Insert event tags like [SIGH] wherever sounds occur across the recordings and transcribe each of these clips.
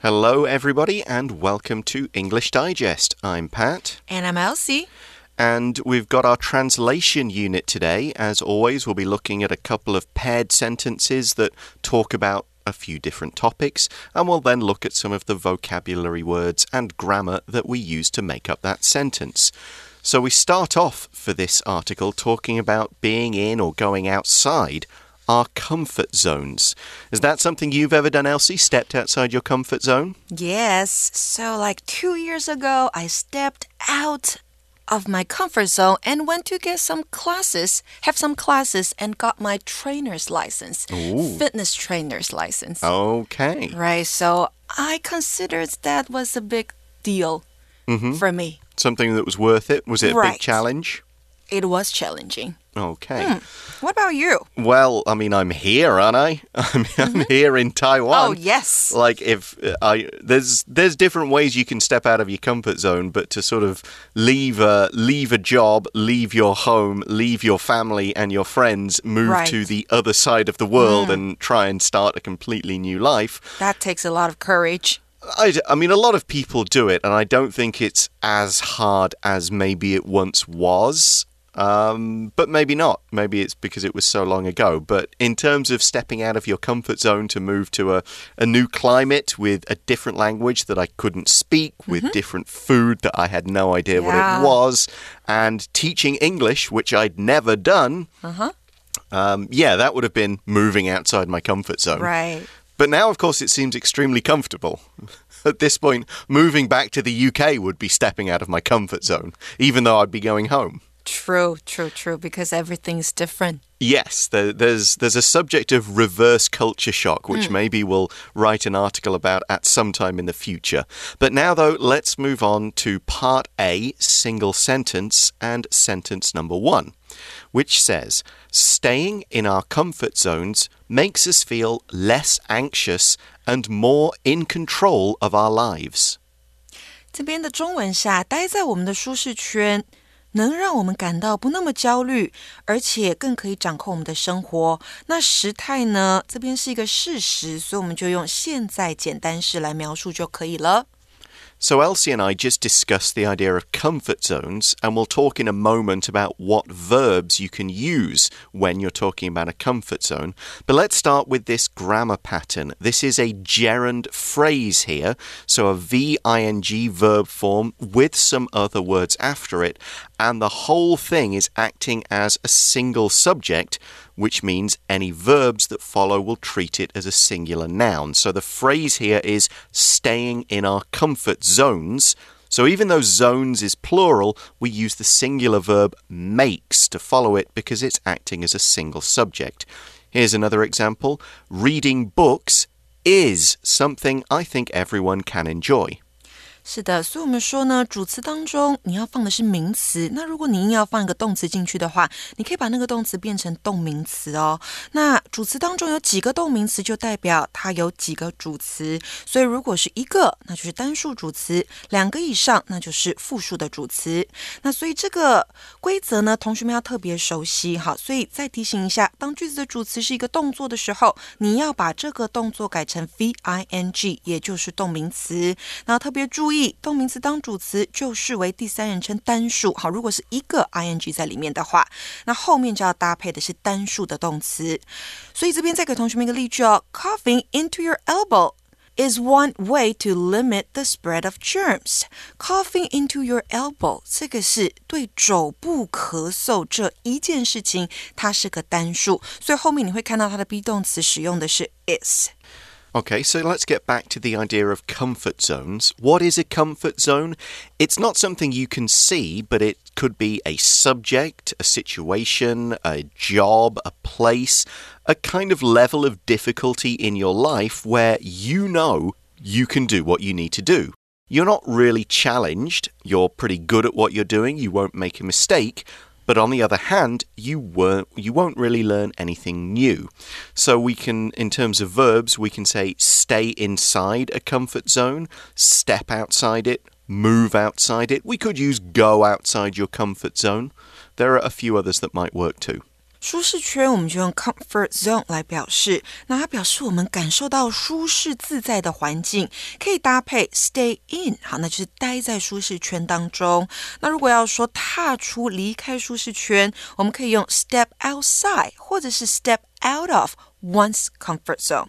Hello, everybody, and welcome to English Digest. I'm Pat. And I'm Elsie. And we've got our translation unit today. As always, we'll be looking at a couple of paired sentences that talk about a few different topics, and we'll then look at some of the vocabulary words and grammar that we use to make up that sentence. So we start off for this article talking about being in or going outside our comfort zones. Is that something you've ever done, Elsie? Stepped outside your comfort zone? Yes. So, like two years ago, I stepped out of my comfort zone and went to get some classes, have some classes, and got my trainer's license, Ooh. fitness trainer's license. Okay. Right. So, I considered that was a big deal Mm -hmm. for me. Something that was worth it? Was it a Right. big challenge? It was challenging. Okay. Hmm. What about you? Well, I mean, I'm here, aren't I? [LAUGHS] I'm, I'm here in Taiwan. Oh, yes. Like if uh, I there's there's different ways you can step out of your comfort zone, but to sort of leave a leave a job, leave your home, leave your family and your friends, move Right. to the other side of the world and try and start a completely new life. That takes a lot of courage. I mean, a lot of people do it, and I don't think it's as hard as maybe it once was. Um, but maybe not. Maybe it's because it was so long ago. But in terms of stepping out of your comfort zone to move to a, a new climate with a different language that I couldn't speak, with different food that I had no idea what it was, and teaching English, which I'd never done, Uh huh. um, yeah, that would have been moving outside my comfort zone. Right. But now, of course, it seems extremely comfortable. [LAUGHS] At this point, moving back to the UK would be stepping out of my comfort zone, even though I'd be going home. True, true, true, because everything's different. Yes, there, there's there's a subject of reverse culture shock, which maybe we'll write an article about at some time in the future. But now, though, let's move on to part A, single sentence, and sentence number one, which says, "Staying in our comfort zones makes us feel less anxious and more in control of our lives." 这边的中文下，待在我们的舒适圈， 能让我们感到不那么焦虑，而且更可以掌控我们的生活。那时态呢？这边是一个事实，所以我们就用现在简单式来描述就可以了。So, Elsie and I just discussed the idea of comfort zones, and we'll talk in a moment about what verbs you can use when you're talking about a comfort zone. But let's start with this grammar pattern. This is a gerund phrase here, so a VING verb form with some other words after it, and the whole thing is acting as a single subject which means any verbs that follow will treat it as a singular noun. So the phrase here is staying in our comfort zones. So even though zones is plural, we use the singular verb makes to follow it because it's acting as a single subject. Here's another example reading books is something I think everyone can enjoy. 是的，所以我们说呢，主词当中你要放的是名词。那如果你硬要放一个动词进去的话，你可以把那个动词变成动名词哦。那主词当中有几个动名词，就代表它有几个主词。所以如果是一个，那就是单数主词；两个以上，那就是复数的主词。那所以这个规则呢，同学们要特别熟悉。哈，所以再提醒一下，当句子的主词是一个动作的时候，你要把这个动作改成 v i n g，也就是动名词。那特别注意，动名词当主词就视为第三人称单数。好，如果是一个 i n g 在里面的话，那后面就要搭配的是单数的动词。所以这边再给同学们一个例句哦：Coughing into your elbow。Is one way to limit the spread of germs. Coughing into your elbow，这个是对肘部咳嗽这一件事情，它是个单数，所以后面你会看到它的 be 动词使用的是 is。Okay, so let's get back to the idea of comfort zones. What is a comfort zone? It's not something you can see, but it could be a subject, a situation, a job, a place, a kind of level of difficulty in your life where you know you can do what you need to do. You're not really challenged, you're pretty good at what you're doing, you won't make a mistake. But on the other hand, you won't you won't really learn anything new. So we can in terms of verbs, we can say stay inside a comfort zone, step outside it, move outside it. We could use go outside your comfort zone. There are a few others that might work too. 舒适圈，我们就用 comfort zone 来表示。那它表示我们感受到舒适自在的环境，可以搭配 stay in，好，那就是待在舒适圈当中。那如果要说踏出、离开舒适圈，我们可以用 step outside，或者是 step out of one's comfort zone。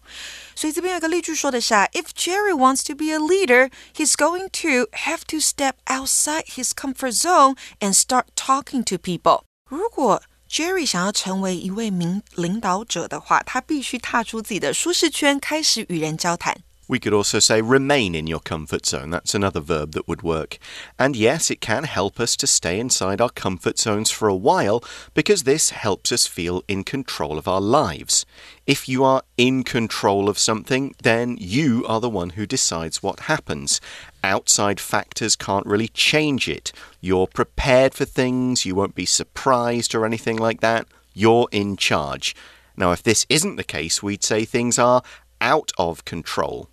所以这边有个例句说的是，If Jerry wants to be a leader, he's going to have to step outside his comfort zone and start talking to people。如果 Jerry 想要成为一位名领导者的话，他必须踏出自己的舒适圈，开始与人交谈。We could also say remain in your comfort zone. That's another verb that would work. And yes, it can help us to stay inside our comfort zones for a while because this helps us feel in control of our lives. If you are in control of something, then you are the one who decides what happens. Outside factors can't really change it. You're prepared for things, you won't be surprised or anything like that. You're in charge. Now, if this isn't the case, we'd say things are out of control.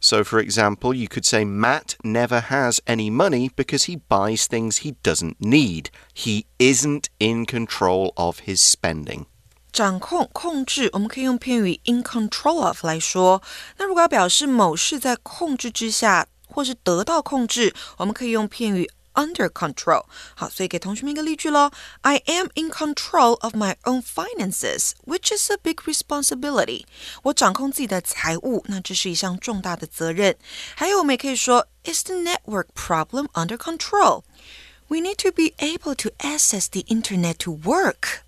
So, for example, you could say Matt never has any money because he buys things he doesn't need. He isn't in control of his spending. 掌控、控制，我们可以用片语 in control of 来说。那如果要表示某事在控制之下， 或是得到控制，我们可以用片语 under control。好，所以给同学们一个例句喽：I am in control of my own finances, which is a big responsibility。我掌控自己的财务，那这是一项重大的责任。还有，我们也可以说：Is the network problem under control? We need to be able to access the internet to work。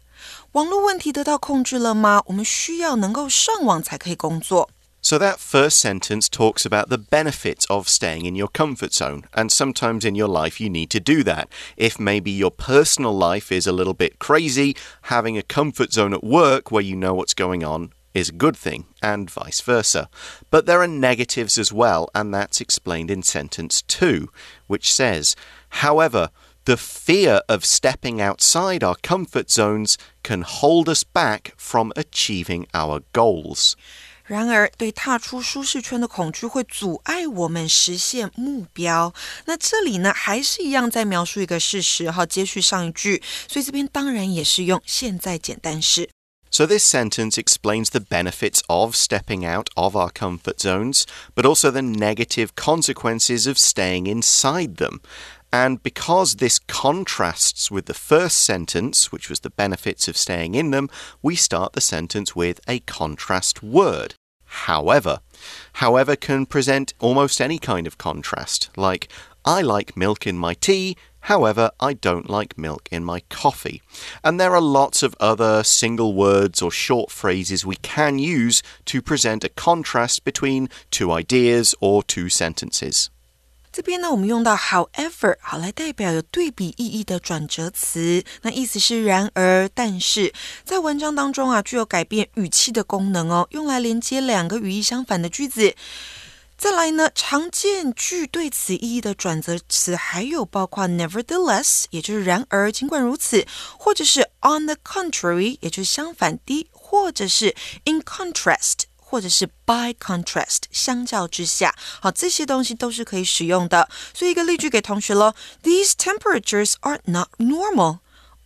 网络问题得到控制了吗？我们需要能够上网才可以工作。 So that first sentence talks about the benefits of staying in your comfort zone. And sometimes in your life, you need to do that. If maybe your personal life is a little bit crazy, having a comfort zone at work where you know what's going on is a good thing, and vice versa. But there are negatives as well, and that's explained in sentence two, which says, however, the fear of stepping outside our comfort zones can hold us back from achieving our goals. 然而，对踏出舒适圈的恐惧会阻碍我们实现目标。那这里呢，还是一样在描述一个事实，哈，接续上一句，所以这边当然也是用现在简单式。So, this sentence explains the benefits of stepping out of our comfort zones, but also the negative consequences of staying inside them. And because this contrasts with the first sentence, which was the benefits of staying in them, we start the sentence with a contrast word. However, however can present almost any kind of contrast, like, I like milk in my tea, however, I don't like milk in my coffee. And there are lots of other single words or short phrases we can use to present a contrast between two ideas or two sentences. 这边呢，我们用到 however，好来代表有对比意义的转折词。那意思是然而、但是，在文章当中啊，具有改变语气的功能哦，用来连接两个语义相反的句子。再来呢，常见具对此意义的转折词还有包括 nevertheless，也就是然而尽管如此，或者是 on the contrary，也就是相反的，或者是 in contrast。或者是 by contrast，相较之下，好，这些东西都是可以使用的。所以一个例句给同学喽：These temperatures are not normal.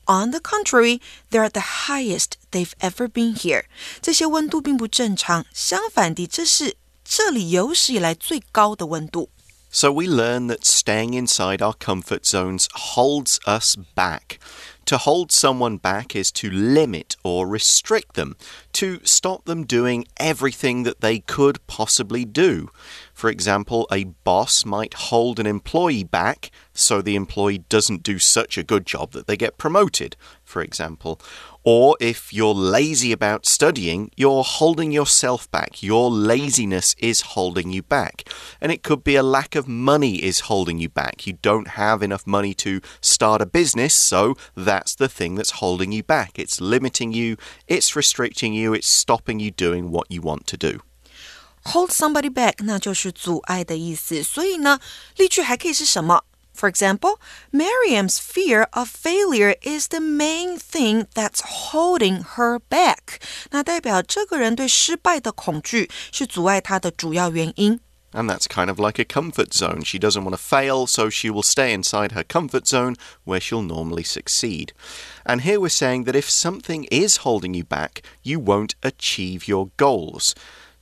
On the contrary, they're the highest they've ever been here. 这些温度并不正常，相反的，这是这里有史以来最高的温度。So we learn that staying inside our comfort zones holds us back. To hold someone back is to limit or restrict them, to stop them doing everything that they could possibly do. For example, a boss might hold an employee back so the employee doesn't do such a good job that they get promoted, for example. Or if you're lazy about studying, you're holding yourself back. Your laziness is holding you back. And it could be a lack of money is holding you back. You don't have enough money to start a business, so that's the thing that's holding you back. It's limiting you, it's restricting you, it's stopping you doing what you want to do Hold somebody back，那就是阻碍的意思。所以呢，例句还可以是什么？for example, Miriam's fear of failure is the main thing that's holding her back. 那代表这个人对失败的恐惧是阻碍他的主要原因。 And that's kind of like a comfort zone. She doesn't want to fail, so she will stay inside her comfort zone where she'll normally succeed. And here we're saying that if something is holding you back, you won't achieve your goals.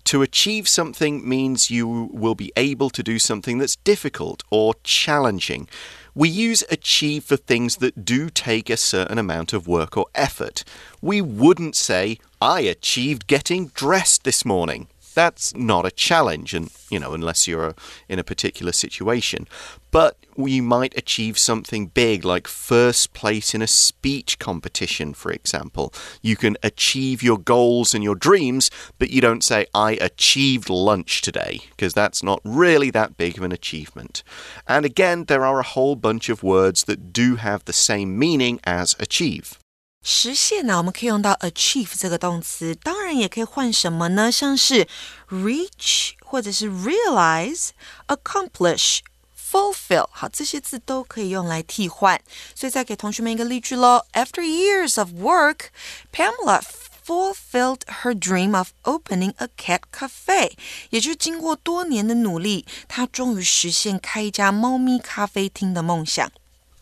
To achieve something means you will be able to do something that's difficult or challenging. We use achieve for things that do take a certain amount of work or effort. We wouldn't say, I achieved getting dressed this morning that's not a challenge, and you know, unless you're uh, in a particular situation. But we might achieve something big, like first place in a speech competition, for example. You can achieve your goals and your dreams, but you don't say, I achieved lunch today, because that's not really that big of an achievement. And again, there are a whole bunch of words that do have the same meaning as achieve. 实现呢，我们可以用到 achieve 这个动词，当然也可以换什么呢？像是 reach 或者是 realize、accomplish、fulfill，好，这些字都可以用来替换。所以再给同学们一个例句喽。After years of work, Pamela fulfilled her dream of opening a cat cafe。也就是经过多年的努力，她终于实现开一家猫咪咖啡厅的梦想。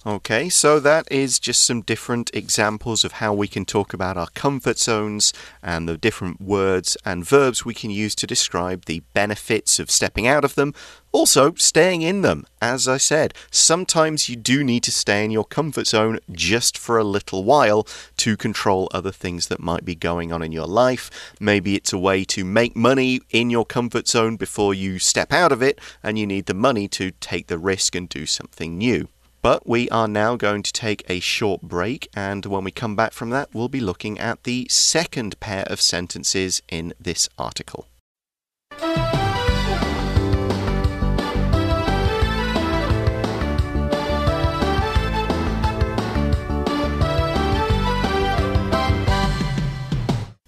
Okay, so that is just some different examples of how we can talk about our comfort zones and the different words and verbs we can use to describe the benefits of stepping out of them, also staying in them. As I said, sometimes you do need to stay in your comfort zone just for a little while to control other things that might be going on in your life. Maybe it's a way to make money in your comfort zone before you step out of it, and you need the money to take the risk and do something new. But we are now going to take a short break, and when we come back from that, we'll be looking at the second pair of sentences in this article.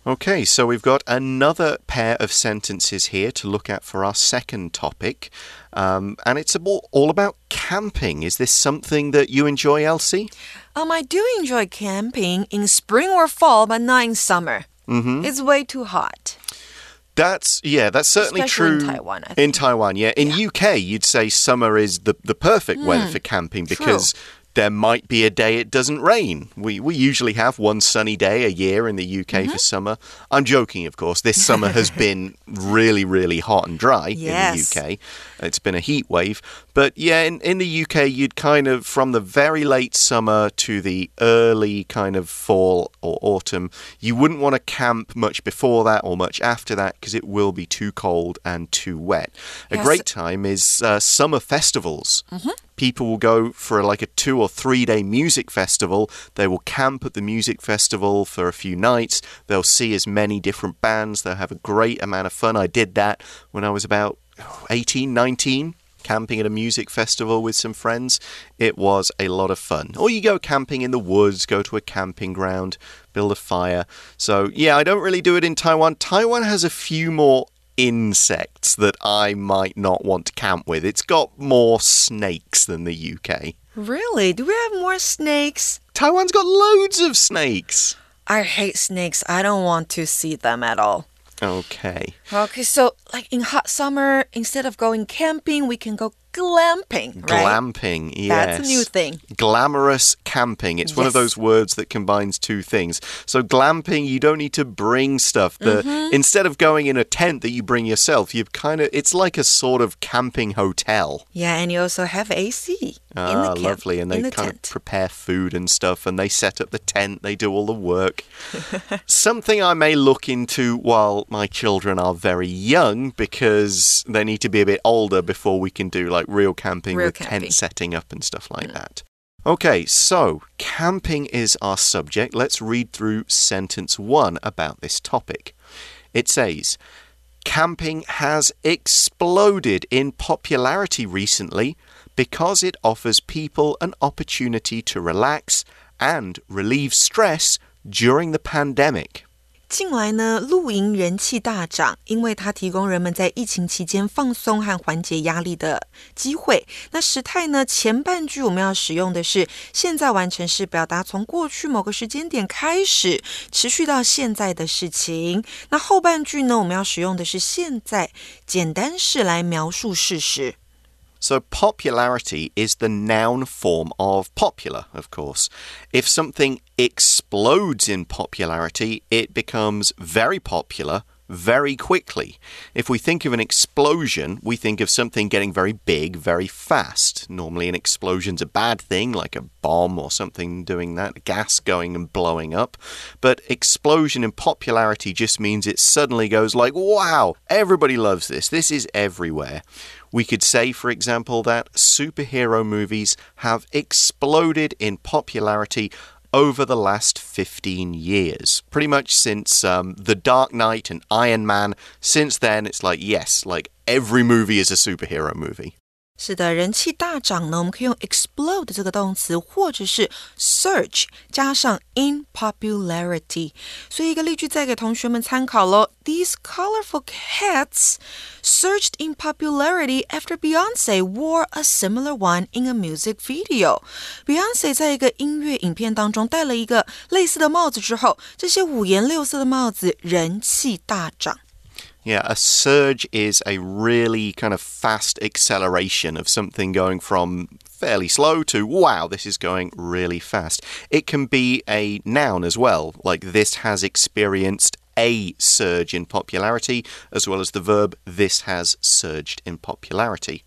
Okay, so we've got another pair of sentences here to look at for our second topic. Um, and it's all about camping. Is this something that you enjoy, Elsie? Um, I do enjoy camping in spring or fall, but not in summer. Mm -hmm. It's way too hot. That's yeah, that's certainly Especially true in Taiwan. In Taiwan, yeah. In yeah. UK, you'd say summer is the the perfect mm, weather for camping because true there might be a day it doesn't rain. We we usually have one sunny day a year in the UK mm -hmm. for mm-hmm. summer. I'm joking, of course. This summer has [LAUGHS] been really, really hot and dry yes. in the UK. It's been a heat wave. But yeah, in, in the UK, you'd kind of, from the very late summer to the early kind of fall or autumn, you wouldn't want to camp much before that or much after that because it will be too cold and too wet. A yes. great time is uh, summer festivals. Mm -hmm people will go for like a two or three day music festival. They will camp at the music festival for a few nights. They'll see as many different bands. They'll have a great amount of fun. I did that when I was about 18, 19 camping at a music festival with some friends. It was a lot of fun. Or you go camping in the woods, go to a camping ground, build a fire. So, yeah, I don't really do it in Taiwan. Taiwan has a few more insects that I might not want to camp with. It's got more snakes than the UK. Really? Do we have more snakes? Taiwan's got loads of snakes. I hate snakes. I don't want to see them at all. Okay. Okay, so like in hot summer, instead of going camping, we can go glamping. Right? Glamping, yes. That's a new thing. Glamorous camping. It's yes. one of those words that combines two things. So, glamping, you don't need to bring stuff. The, mm -hmm. Instead of going in a tent that you bring yourself, you've kind of, it's like a sort of camping hotel. Yeah, and you also have AC. Ah, the lovely. And they the kind tent. of prepare food and stuff, and they set up the tent, they do all the work. [LAUGHS] Something I may look into while my children are very young because they need to be a bit older before we can do like real camping real with camping. tent setting up and stuff like mm. that. Okay, so camping is our subject. Let's read through sentence one about this topic. It says, Camping has exploded in popularity recently because it offers people an opportunity to relax and relieve stress during the pandemic. 近来呢，露营人气大涨，因为它提供人们在疫情期间放松和缓解压力的机会。那时态呢，前半句我们要使用的是现在完成式，表达从过去某个时间点开始，持续到现在的事情。那后半句呢，我们要使用的是现在简单式来描述事实。So, popularity is the noun form of popular, of course. If something explodes in popularity, it becomes very popular very quickly. If we think of an explosion, we think of something getting very big very fast. Normally, an explosion's a bad thing, like a bomb or something doing that, gas going and blowing up. But explosion in popularity just means it suddenly goes like, wow, everybody loves this. This is everywhere. We could say, for example, that superhero movies have exploded in popularity over the last 15 years. Pretty much since um, The Dark Knight and Iron Man. Since then, it's like, yes, like every movie is a superhero movie. 是的，人气大涨呢，我们可以用 explode 这个动词，或者是 search 加上 in popularity。所以一个例句再给同学们参考喽。These colorful cats surged in popularity after Beyonce wore a similar one in a music video. Beyonce 在一个音乐影片当中戴了一个类似的帽子之后，这些五颜六色的帽子人气大涨。Yeah, a surge is a really kind of fast acceleration of something going from fairly slow to wow, this is going really fast. It can be a noun as well, like this has experienced a surge in popularity, as well as the verb this has surged in popularity.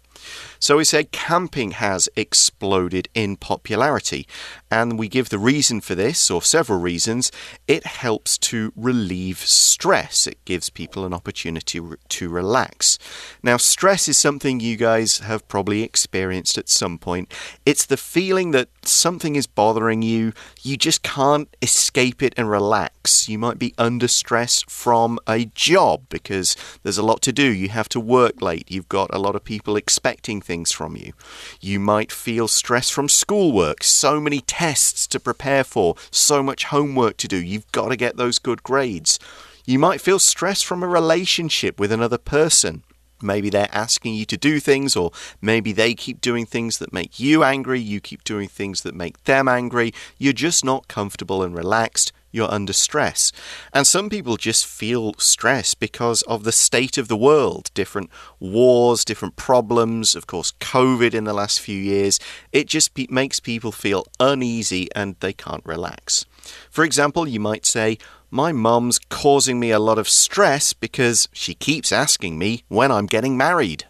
So we say camping has exploded in popularity. And we give the reason for this, or several reasons. It helps to relieve stress, it gives people an opportunity to relax. Now, stress is something you guys have probably experienced at some point. It's the feeling that something is bothering you, you just can't escape it and relax. You might be under stress from a job because there's a lot to do. You have to work late, you've got a lot of people expecting things from you. You might feel stress from schoolwork, so many tests to prepare for, so much homework to do. You've got to get those good grades. You might feel stress from a relationship with another person. Maybe they're asking you to do things, or maybe they keep doing things that make you angry, you keep doing things that make them angry. You're just not comfortable and relaxed you're under stress. And some people just feel stress because of the state of the world, different wars, different problems, of course, COVID in the last few years. It just makes people feel uneasy and they can't relax. For example, you might say, My mum's causing me a lot of stress because she keeps asking me when I'm getting married.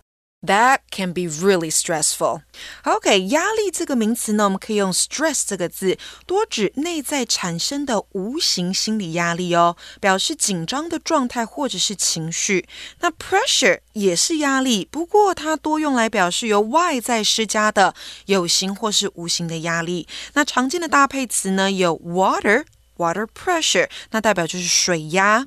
That can be really stressful. OK，压力这个名词呢，我们可以用 stress 这个字，多指内在产生的无形心理压力哦，表示紧张的状态或者是情绪。那 pressure 也是压力，不过它多用来表示由外在施加的有形或是无形的压力。那常见的搭配词呢，有 water。Water pressure，那代表就是水压；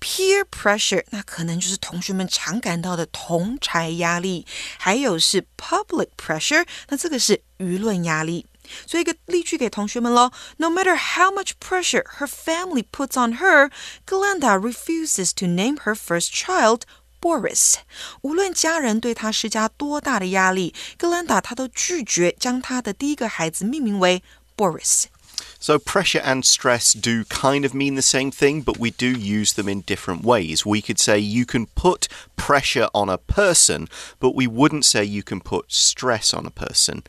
peer pressure，那可能就是同学们常感到的同柴压力；还有是 public pressure，那这个是舆论压力。所以一个例句给同学们喽：No matter how much pressure her family puts on her, Glenda refuses to name her first child. Boris，无论家人对她施加多大的压力，格兰达她都拒绝将她的第一个孩子命名为 Boris。 So, pressure and stress do kind of mean the same thing, but we do use them in different ways. We could say you can put pressure on a person, but we wouldn't say you can put stress on a person.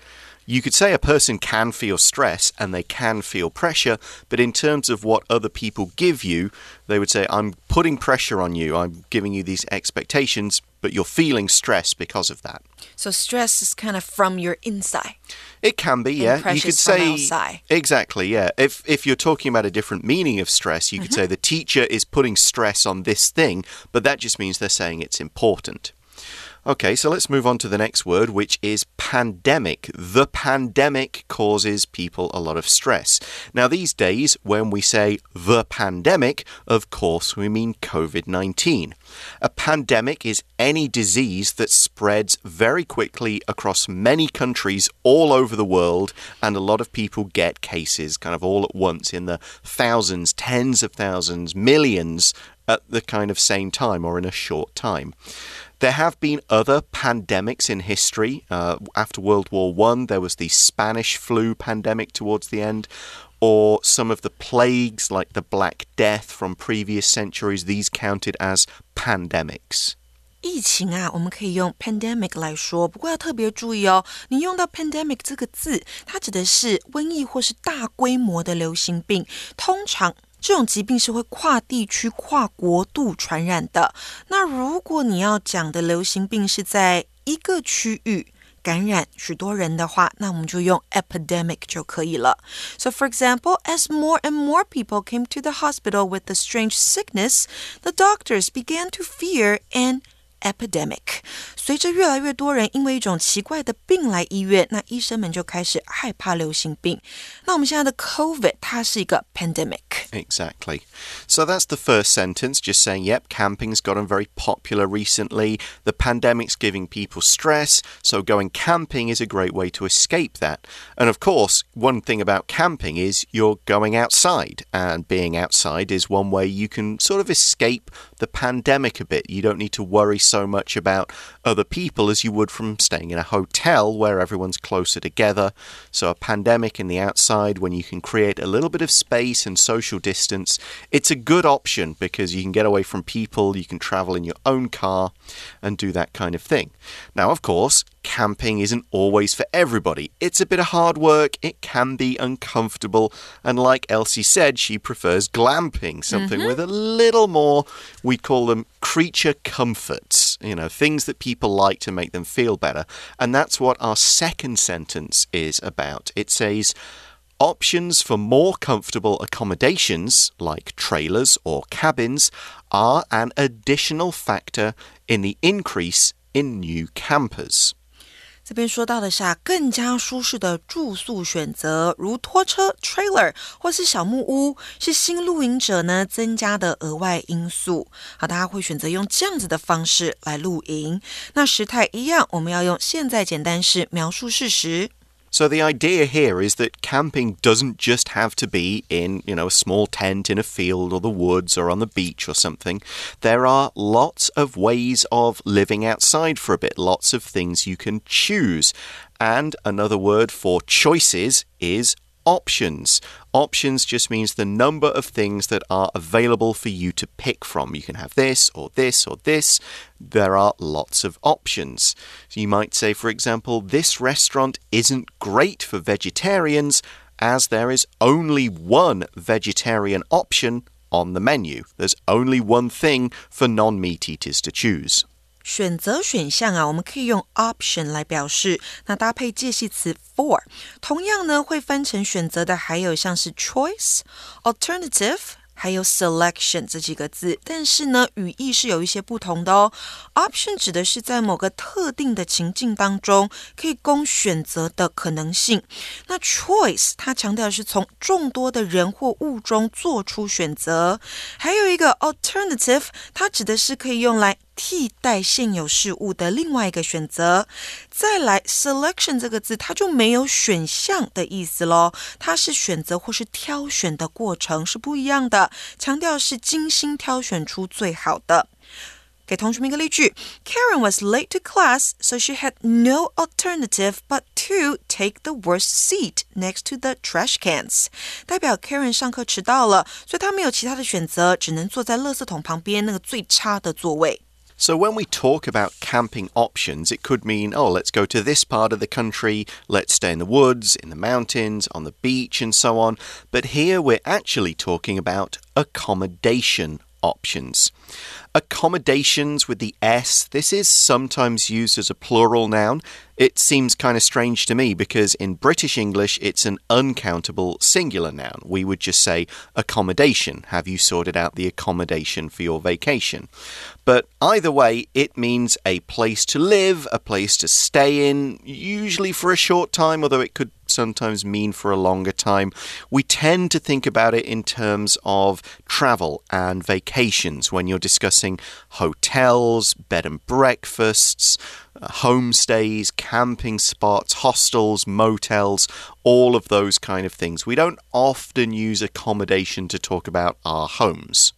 You could say a person can feel stress and they can feel pressure, but in terms of what other people give you, they would say, I'm putting pressure on you, I'm giving you these expectations, but you're feeling stress because of that. So stress is kind of from your inside. It can be, yeah. You could say exactly, yeah. If if you're talking about a different meaning of stress, you could mm -hmm. say the teacher is putting stress on this thing, but that just means they're saying it's important. Okay, so let's move on to the next word, which is pandemic. The pandemic causes people a lot of stress. Now, these days, when we say the pandemic, of course, we mean COVID 19. A pandemic is any disease that spreads very quickly across many countries all over the world, and a lot of people get cases kind of all at once in the thousands, tens of thousands, millions at the kind of same time or in a short time. There have been other pandemics in history. Uh, after World War One, there was the Spanish flu pandemic towards the end, or some of the plagues like the Black Death from previous centuries. These counted as pandemics. 疫情啊，我们可以用 pandemic 来说，不过要特别注意哦。你用到 pandemic 这个字，它指的是瘟疫或是大规模的流行病，通常 这种疾病是会跨地区、跨国度传染的。那如果你要讲的流行病是在一个区域感染许多人的话，那我们就用 epidemic 就可以了。So for example, as more and more people came to the hospital with the strange sickness, the doctors began to fear and epidemic。随着越来越多人因为一种奇怪的病来医院，那医生们就开始害怕流行病。那我们现在的 COVID 它是一个 pandemic。Exactly. So that's the first sentence, just saying, yep, camping's gotten very popular recently. The pandemic's giving people stress, so going camping is a great way to escape that. And of course, one thing about camping is you're going outside, and being outside is one way you can sort of escape the pandemic a bit. You don't need to worry so much about other people as you would from staying in a hotel where everyone's closer together. So, a pandemic in the outside, when you can create a little bit of space and social distance, it's a good option because you can get away from people, you can travel in your own car, and do that kind of thing. Now, of course, camping isn't always for everybody. It's a bit of hard work, it can be uncomfortable, and like Elsie said, she prefers glamping, something mm -hmm. with a little more, we call them creature comforts, you know, things that people like to make them feel better. And that's what our second sentence is about. It says, Options for more comfortable accommodations, like trailers or cabins, are an additional factor in the increase in new campers. 这边说到的是啊，更加舒适的住宿选择，如拖车 （trailer） 或是小木屋，是新露营者呢增加的额外因素。好，大家会选择用这样子的方式来露营。那时态一样，我们要用现在简单式描述事实。So the idea here is that camping doesn't just have to be in, you know, a small tent in a field or the woods or on the beach or something. There are lots of ways of living outside for a bit, lots of things you can choose. And another word for choices is options. Options just means the number of things that are available for you to pick from. You can have this or this or this. There are lots of options. So you might say, for example, this restaurant isn't great for vegetarians as there is only one vegetarian option on the menu. There's only one thing for non meat eaters to choose. 选择选项啊，我们可以用 option 来表示，那搭配介系词 for，同样呢会翻成选择的还有像是 choice、alternative。还有 selection 这几个字，但是呢，语义是有一些不同的哦。Option 指的是在某个特定的情境当中可以供选择的可能性。那 choice 它强调的是从众多的人或物中做出选择。还有一个 alternative，它指的是可以用来替代现有事物的另外一个选择。再来，selection 这个字，它就没有选项的意思喽，它是选择或是挑选的过程是不一样的，强调是精心挑选出最好的。给同学们一个例句：Karen was late to class, so she had no alternative but to take the worst seat next to the trash cans。代表 Karen 上课迟到了，所以她没有其他的选择，只能坐在垃圾桶旁边那个最差的座位。So, when we talk about camping options, it could mean, oh, let's go to this part of the country, let's stay in the woods, in the mountains, on the beach, and so on. But here we're actually talking about accommodation options. Accommodations with the S, this is sometimes used as a plural noun. It seems kind of strange to me because in British English it's an uncountable singular noun. We would just say accommodation. Have you sorted out the accommodation for your vacation? But either way, it means a place to live, a place to stay in, usually for a short time, although it could sometimes mean for a longer time. We tend to think about it in terms of travel and vacations when you're discussing hotels, bed and breakfasts, uh, homestays, camping spots, hostels, motels, all of those kind of things. We don't often use accommodation to talk about our homes.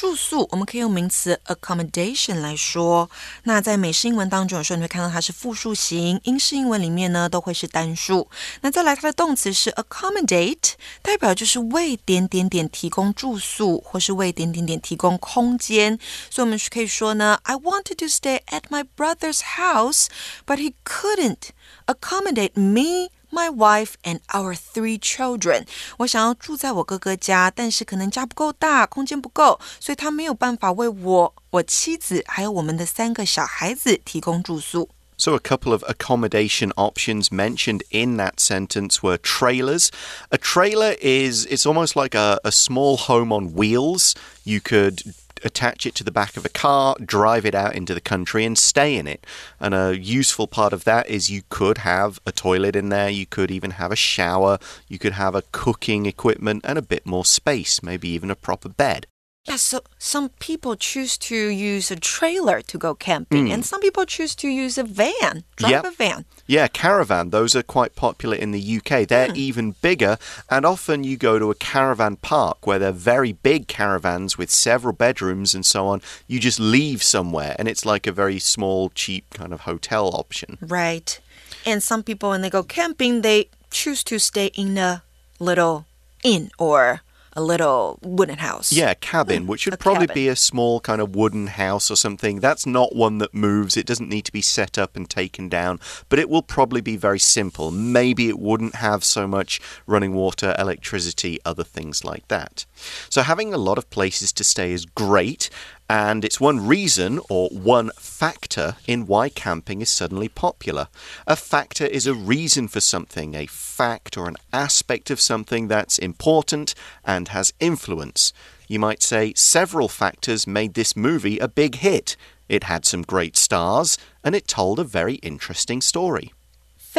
住宿，我们可以用名词 accommodation 来说。那在美式英文当中，有时候你会看到它是复数形，英式英文里面呢都会是单数。那再来，它的动词是 accommodate，代表就是为点点点提供住宿，或是为点点点提供空间。所以我们可以说呢，I wanted to stay at my brother's house，but he couldn't accommodate me。My wife and our three children，我想要住在我哥哥家，但是可能家不够大，空间不够，所以他没有办法为我、我妻子还有我们的三个小孩子提供住宿。So, a couple of accommodation options mentioned in that sentence were trailers. A trailer is it's almost like a, a small home on wheels. You could attach it to the back of a car, drive it out into the country, and stay in it. And a useful part of that is you could have a toilet in there, you could even have a shower, you could have a cooking equipment, and a bit more space, maybe even a proper bed. Yeah, so some people choose to use a trailer to go camping, mm. and some people choose to use a van, drive yep. a van. Yeah, caravan. Those are quite popular in the UK. They're mm. even bigger, and often you go to a caravan park where they're very big caravans with several bedrooms and so on. You just leave somewhere, and it's like a very small, cheap kind of hotel option. Right. And some people, when they go camping, they choose to stay in a little inn or a little wooden house. Yeah, cabin, mm, which should probably cabin. be a small kind of wooden house or something. That's not one that moves. It doesn't need to be set up and taken down, but it will probably be very simple. Maybe it wouldn't have so much running water, electricity, other things like that. So having a lot of places to stay is great, and it's one reason or one factor in why camping is suddenly popular. A factor is a reason for something, a fact or an aspect of something that's important and has influence. You might say several factors made this movie a big hit. It had some great stars, and it told a very interesting story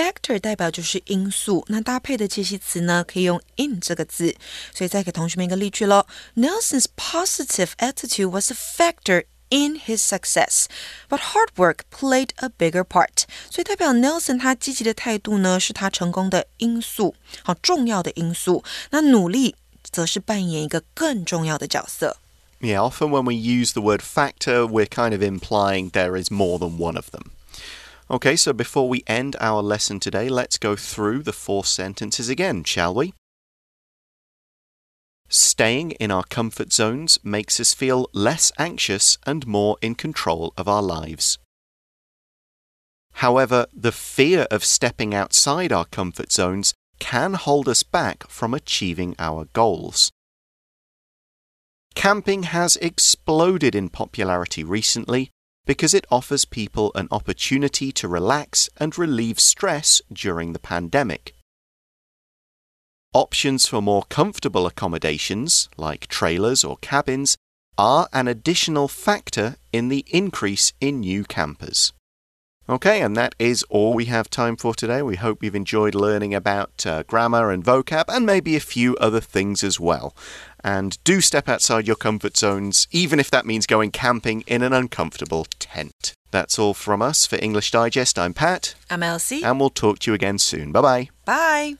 Factor 代表就是因素，那搭配的介系词呢，可以用 in 这个字。所以再给同学们一个例句喽。Nelson's positive attitude was a factor in his success, but hard work played a bigger part. 所以代表 Nelson 他积极的态度呢，是他成功的因素，好重要的因素。那努力则是扮演一个更重要的角色。Yeah, often when we use the word factor, we're kind of implying there is more than one of them. Okay, so before we end our lesson today, let's go through the four sentences again, shall we? Staying in our comfort zones makes us feel less anxious and more in control of our lives. However, the fear of stepping outside our comfort zones can hold us back from achieving our goals. Camping has exploded in popularity recently because it offers people an opportunity to relax and relieve stress during the pandemic. Options for more comfortable accommodations, like trailers or cabins, are an additional factor in the increase in new campers. Okay, and that is all we have time for today. We hope you've enjoyed learning about uh, grammar and vocab and maybe a few other things as well. And do step outside your comfort zones, even if that means going camping in an uncomfortable tent. That's all from us for English Digest. I'm Pat. I'm Elsie. And we'll talk to you again soon. Bye-bye. Bye.